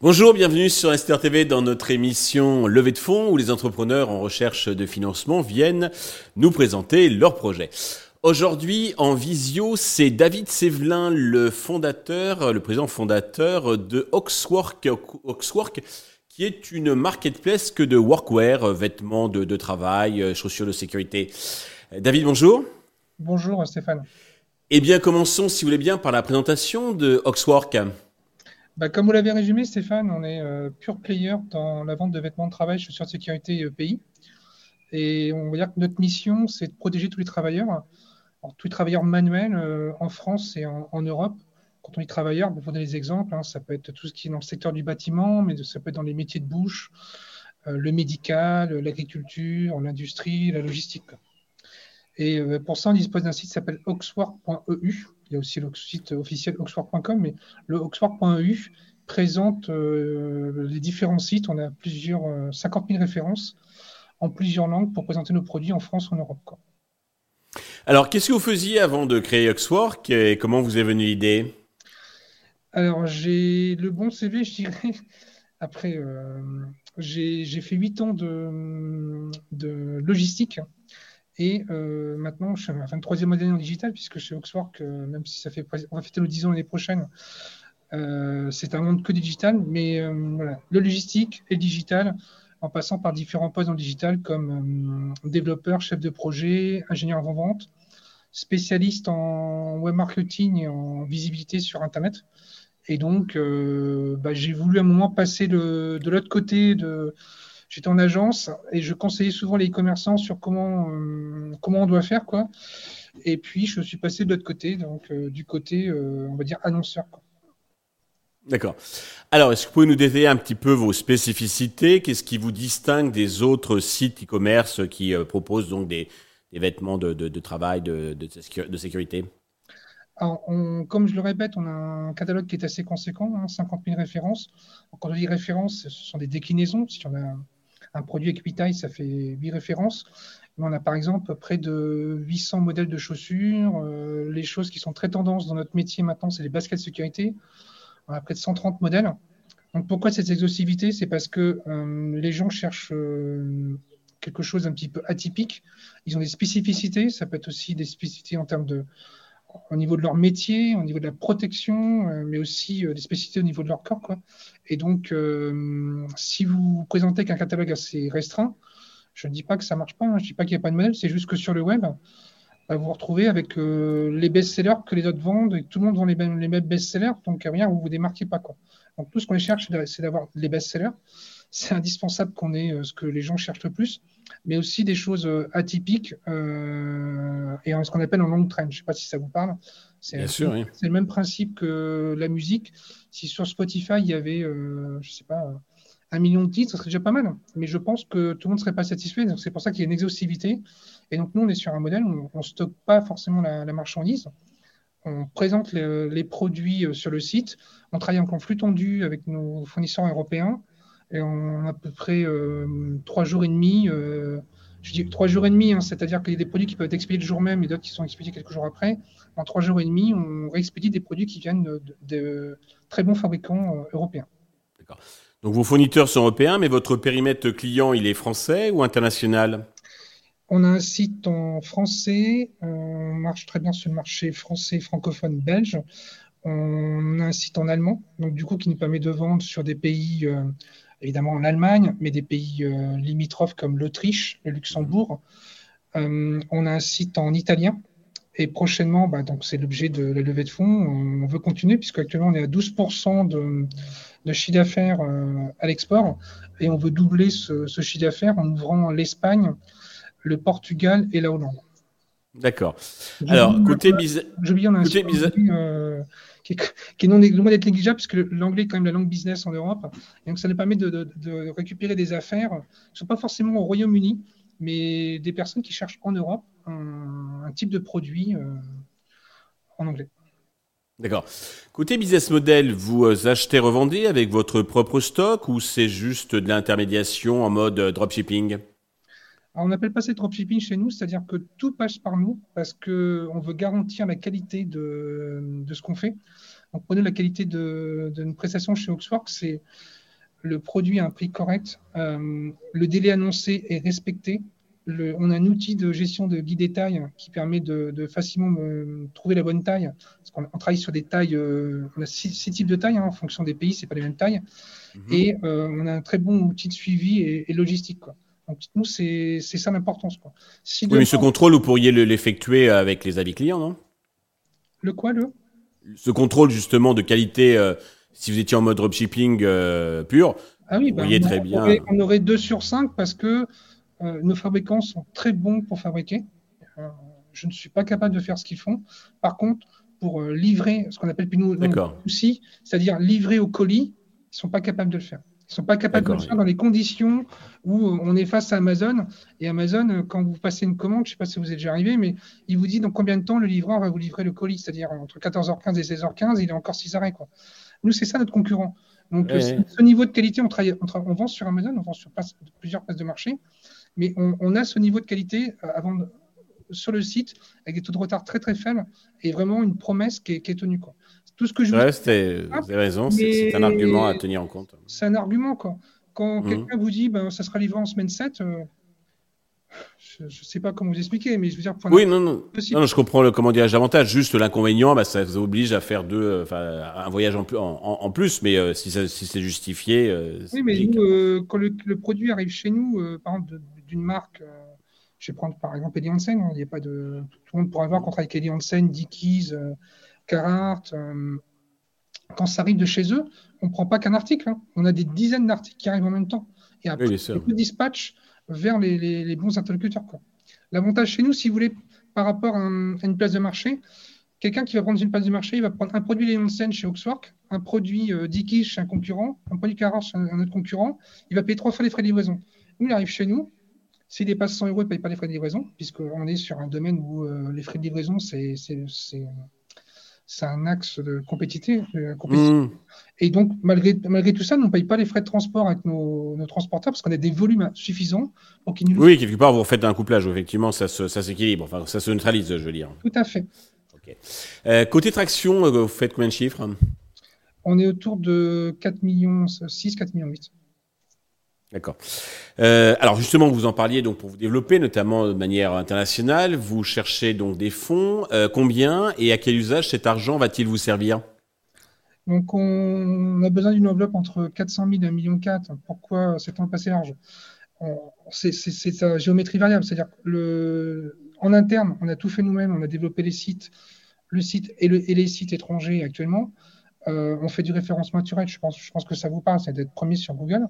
Bonjour, bienvenue sur Esther TV dans notre émission Levée de fonds où les entrepreneurs en recherche de financement viennent nous présenter leurs projets. Aujourd'hui, en visio, c'est David Sévelin, le fondateur, le président fondateur de Oxwork qui est une marketplace que de workwear, vêtements de, de travail, chaussures de sécurité. David, bonjour. Bonjour Stéphane. Eh bien, commençons, si vous voulez bien, par la présentation de Oxwork. Bah, comme vous l'avez résumé, Stéphane, on est euh, pure player dans la vente de vêtements de travail, chaussures de sécurité euh, pays. Et on va dire que notre mission, c'est de protéger tous les travailleurs, tous les travailleurs manuels euh, en France et en, Europe. Quand on dit travailleurs, pour donner des exemples, hein, ça peut être tout ce qui est dans le secteur du bâtiment, mais ça peut être dans les métiers de bouche, le médical, l'agriculture, l'industrie, la logistique. Et pour ça, on dispose d'un site qui s'appelle oxford.eu, il y a aussi le site officiel oxford.com, mais le oxford.eu présente euh, les différents sites. On a plusieurs 50 euh, 000 références en plusieurs langues pour présenter nos produits en France ou en Europe. Alors, qu'est-ce que vous faisiez avant de créer Oxwork et comment vous est venue l'idée? Alors, j'ai le bon CV, je dirais. Après, euh, j'ai fait 8 ans de, logistique et euh, maintenant, je suis à 23e année en digital, puisque chez Oxford, même si ça fait, on va fêter le 10 ans l'année prochaine, euh, c'est un monde que digital, mais voilà, le logistique et le digital, en passant par différents postes dans le digital, comme développeur, chef de projet, ingénieur avant-vente, spécialiste en web marketing et en visibilité sur Internet. Et donc, bah, j'ai voulu à un moment passer de l'autre côté de J'étais en agence et je conseillais souvent les commerçants sur comment, euh, comment on doit faire. Quoi. Et puis, je suis passé de l'autre côté, donc euh, du côté, euh, on va dire, annonceur. D'accord. Alors, est-ce que vous pouvez nous détailler un petit peu vos spécificités? Qu'est-ce qui vous distingue des autres sites e-commerce qui proposent donc des, vêtements de, travail, de, de, sécurité? Alors, comme je le répète, on a un catalogue qui est assez conséquent, 50 hein, 000 références. quand on dit références, ce sont des déclinaisons. Si on a un produit Equitaille, ça fait 8 références. on a par exemple près de 800 modèles de chaussures. Euh, les choses qui sont très tendances dans notre métier maintenant, c'est les baskets de sécurité. On a près de 130 modèles. Donc pourquoi cette exhaustivité? C'est parce que euh, les gens cherchent euh, quelque chose d'un petit peu atypique. Ils ont des spécificités. Ça peut être aussi des spécificités en termes de, au niveau de leur métier, au niveau de la protection, euh, mais aussi euh, des spécificités au niveau de leur corps. Quoi. Et donc, euh, si vous présentez qu'un catalogue assez restreint, je ne dis pas que ça ne marche pas, hein, je ne dis pas qu'il n'y a pas de modèle, c'est juste que sur le web, bah, vous vous retrouvez avec les best-sellers que les autres vendent, et tout le monde vend les, mêmes best-sellers, donc rien, vous ne vous démarquez pas. Quoi. Donc tout ce qu'on cherche, c'est d'avoir les best-sellers c'est indispensable qu'on ait euh, ce que les gens cherchent le plus, mais aussi des choses euh, atypiques euh, et ce qu'on appelle en long trend. Je ne sais pas si ça vous parle. C'est le même principe que la musique. Si sur Spotify, il y avait, je ne sais pas, un million de titres, ce serait déjà pas mal. Mais je pense que tout le monde ne serait pas satisfait. Donc c'est pour ça qu'il y a une exhaustivité. Et donc nous, on est sur un modèle où on ne stocke pas forcément la, marchandise. On présente les, produits sur le site. On travaille en flux tendu avec nos fournisseurs européens. Et en à peu près euh, trois jours et demi, euh, je dis trois jours et demi, hein, c'est-à-dire qu'il y a des produits qui peuvent être expédiés le jour même et d'autres qui sont expédiés quelques jours après. En trois jours et demi, on réexpédie des produits qui viennent de, très bons fabricants euh, européens. D'accord. Donc vos fournisseurs sont européens, mais votre périmètre client, il est français ou international? On a un site en français, on marche très bien sur le marché français, francophone, belge. On a un site en allemand, donc du coup qui nous permet de vendre sur des pays évidemment en Allemagne, mais des pays euh, limitrophes comme l'Autriche, le Luxembourg. Euh, on a un site en italien. Et prochainement, bah, donc c'est l'objet de la levée de fonds. On veut continuer puisque actuellement on est à 12% de, de, chiffre d'affaires euh, à l'export et on veut doubler ce, chiffre d'affaires en ouvrant l'Espagne, le Portugal et la Hollande. D'accord. Alors, côté business. Je viens côté business qui est, non, loin d'être négligeable, parce que l'anglais est quand même la langue business en Europe. Et donc, ça nous permet de, récupérer des affaires qui ne sont pas forcément au Royaume-Uni, mais des personnes qui cherchent en Europe un, type de produit euh, en anglais. D'accord. Côté business model, vous euh, achetez, revendez avec votre propre stock ou c'est juste de l'intermédiation en mode euh, on n'appelle pas ça dropshipping chez nous, c'est-à-dire que tout passe par nous parce qu'on veut garantir la qualité de, ce qu'on fait. Donc, pour nous, la qualité d'une prestation chez Oxwork, c'est le produit à un prix correct, euh, le délai annoncé est respecté, on a un outil de gestion de guide détail qui permet de, facilement euh, trouver la bonne taille. Parce qu'on on travaille sur des tailles, euh, on a six, types de tailles hein, en fonction des pays, c'est pas les mêmes tailles. Mhm. Et euh, on a un très bon outil de suivi et, logistique. Quoi. Donc nous, c'est ça l'importance. Si oui, mais ce contrôle, vous pourriez l'effectuer avec les avis clients, non? Le quoi, le? Ce contrôle justement de qualité, si vous étiez en mode dropshipping pur, ah oui, vous bah, très bien. on aurait 2 sur 5 parce que euh, nos fabricants sont très bons pour fabriquer. Euh, je ne suis pas capable de faire ce qu'ils font. Par contre, pour euh, livrer ce qu'on appelle nous aussi, c'est-à-dire livrer au colis, ils ne sont pas capables de le faire. Ils ne sont pas capables de le faire dans les conditions où on est face à Amazon. Et Amazon, quand vous passez une commande, je ne sais pas si vous êtes déjà arrivé, mais il vous dit dans combien de temps le livreur va vous livrer le colis. C'est-à-dire entre 14h15 et 16h15, il est encore 6 arrêts. Quoi. Nous, c'est ça notre concurrent. Donc, ce niveau de qualité, on, travaille, on, vend sur Amazon, on vend sur plusieurs places de marché mais on, a ce niveau de qualité euh, avant sur le site avec des taux de retard très très faibles et vraiment une promesse qui est, tenue. Quoi. Tout ce que je vous avez raison, c'est un argument à tenir en compte. C'est un argument. Quoi. Quand mmh. quelqu'un vous dit ben, ça sera livré en semaine 7, euh, je ne sais pas comment vous expliquer, mais je veux dire. Oui, non, non. non, je comprends le comment dirais davantage. Juste l'inconvénient, bah, ça vous oblige à faire deux, un voyage en, en, plus, mais euh, si, si c'est justifié. oui, mais nous, quand le, produit arrive chez nous, par exemple, d'une marque, euh, je vais prendre par exemple Eddie Hansen, hein, il n'y a pas de, tout le monde pourra voir qu'on travaille avec Eddie Hansen, Dickies, euh, Carhartt. Euh, quand ça arrive de chez eux, on ne prend pas qu'un article, hein. on a des dizaines d'articles qui arrivent en même temps. Et après, oui, dispatch vers les, bons interlocuteurs. L'avantage chez nous, si vous voulez, par rapport à, une place de marché, quelqu'un qui va prendre une place de marché, il va prendre un produit Eddie Hansen chez Oxwork, un produit Dickies chez un concurrent, un produit Carhartt chez un, autre concurrent, il va payer trois fois les frais de livraison. Nous, il arrive chez nous, s'il dépasse 100 euros, il ne paye pas les frais de livraison, puisqu'on est sur un domaine où euh, les frais de livraison, c'est un axe de compétitivité. Mmh. Et donc, malgré, malgré tout ça, nous ne payons pas les frais de transport avec nos, transporteurs parce qu'on a des volumes suffisants pour qu'ils nous. Oui, quelque part, vous faites un couplage, effectivement, ça, ça s'équilibre, enfin, ça se neutralise, je veux dire. Tout à fait. Euh, côté traction, euh, vous faites combien de chiffres? On est autour de 4 millions 6, 4 millions 8. D'accord. Euh, alors justement, vous en parliez donc pour vous développer, notamment de manière internationale. Vous cherchez donc des fonds. Euh, combien et à quel usage cet argent va-t-il vous servir? Donc on a besoin d'une enveloppe entre 400 000 et 1,4 million. Pourquoi c'est temps passé large? C'est sa géométrie variable, c'est-à-dire le en interne, on a tout fait nous-mêmes. On a développé les sites, le site et les sites étrangers actuellement. Euh, on fait du référencement naturel. Je pense, je pense que ça vous parle, c'est d'être premier sur Google.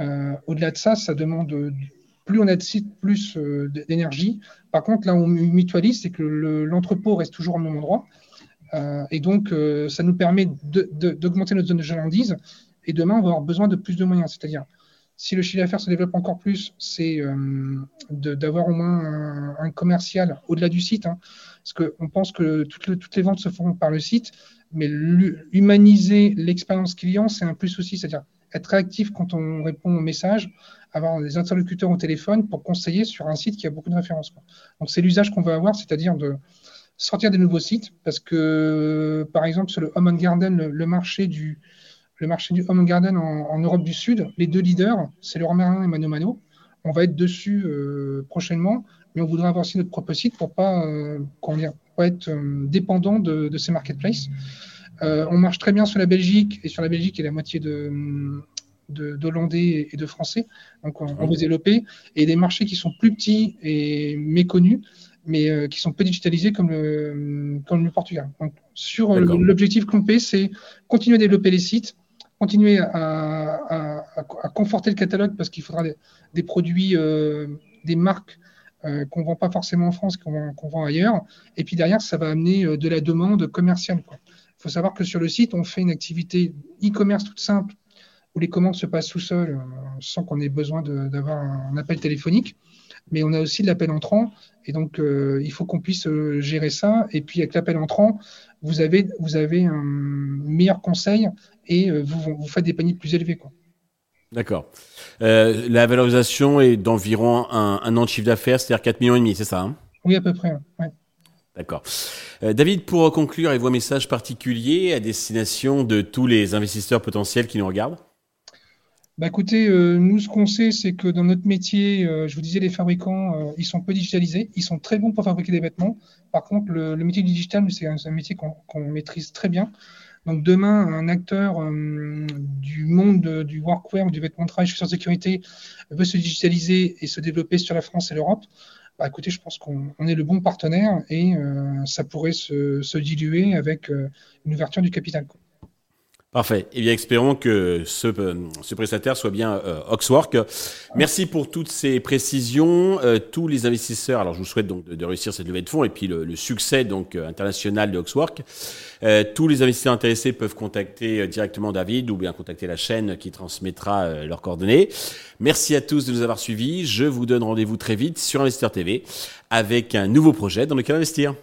Euh, au-delà de ça, ça demande plus on a de sites, plus euh, d'énergie. Par contre, là, on mutualise, c'est que l'entrepôt reste toujours au même endroit. Euh, et donc, ça nous permet d'augmenter notre zone de chalandise. Et demain, on va avoir besoin de plus de moyens. C'est-à-dire, si le chiffre d'affaires se développe encore plus, c'est d'avoir au moins un, commercial au-delà du site. Hein. parce qu'on pense que toutes, toutes, les ventes se font par le site, mais humaniser l'expérience client, c'est un plus aussi. C'est-à-dire, être réactif quand on répond aux messages, avoir des interlocuteurs au téléphone pour conseiller sur un site qui a beaucoup de références. Donc c'est l'usage qu'on va avoir, c'est-à-dire de sortir des nouveaux sites, parce que par exemple sur le Home and Garden, le, marché du Home and Garden en, Europe du Sud, les deux leaders, c'est le Merlin et Mano Mano. On va être dessus euh, prochainement, mais on voudrait avoir aussi notre propre site pour pas, euh, pas être euh, dépendant de, ces marketplaces. Euh, on marche très bien sur la Belgique, et sur la Belgique, il y a la moitié de, d'Hollandais et de Français. Donc, on, on veut développer. Et des marchés qui sont plus petits et méconnus, mais euh, qui sont peu digitalisés comme le, comme le Portugal. Donc, sur l'objectif complet, c'est continuer à développer les sites, continuer à, conforter le catalogue parce qu'il faudra des, produits, euh, des marques qu'on ne vend pas forcément en France, qu'on vend ailleurs. Et puis derrière, ça va amener de la demande commerciale. Quoi. Il faut savoir que sur le site, on fait une activité e-commerce toute simple où les commandes se passent tout seul euh, sans qu'on ait besoin d'avoir un appel téléphonique. Mais on a aussi de l'appel entrant et donc euh, il faut qu'on puisse euh, gérer ça. Et puis avec l'appel entrant, vous avez, vous avez un meilleur conseil et vous, vous faites des paniers plus élevés. Quoi. D'accord. Euh, la valorisation est d'environ un, an de chiffre d'affaires, c'est-à-dire 4 millions et demi, c'est ça hein? Oui, à peu près. D'accord. Euh, David, pour conclure, avez-vous un message particulier à destination de tous les investisseurs potentiels qui nous regardent? Bah écoutez, euh, nous ce qu'on sait, c'est que dans notre métier, je vous disais, les fabricants, ils sont peu digitalisés, ils sont très bons pour fabriquer des vêtements. Par contre, le, métier du digital, c'est un, métier qu'on maîtrise très bien. Donc demain, un acteur euh, du monde du workwear, du vêtement de travail, de sécurité, veut se digitaliser et se développer sur la France et l'Europe. Bah, écoutez, je pense qu'on est le bon partenaire et euh, ça pourrait se, diluer avec euh, une ouverture du capital. Parfait. Eh bien, espérons que ce, euh, ce prestataire soit bien euh, Oxwork. Merci pour toutes ces précisions. Euh, tous les investisseurs, alors je vous souhaite donc de, réussir cette levée de fonds et puis le, succès donc international de Oxwork. tous les investisseurs intéressés peuvent contacter directement David ou bien contacter la chaîne qui transmettra leurs coordonnées. Merci à tous de nous avoir suivis. Je vous donne rendez-vous très vite sur Investeur TV avec un nouveau projet dans lequel investir.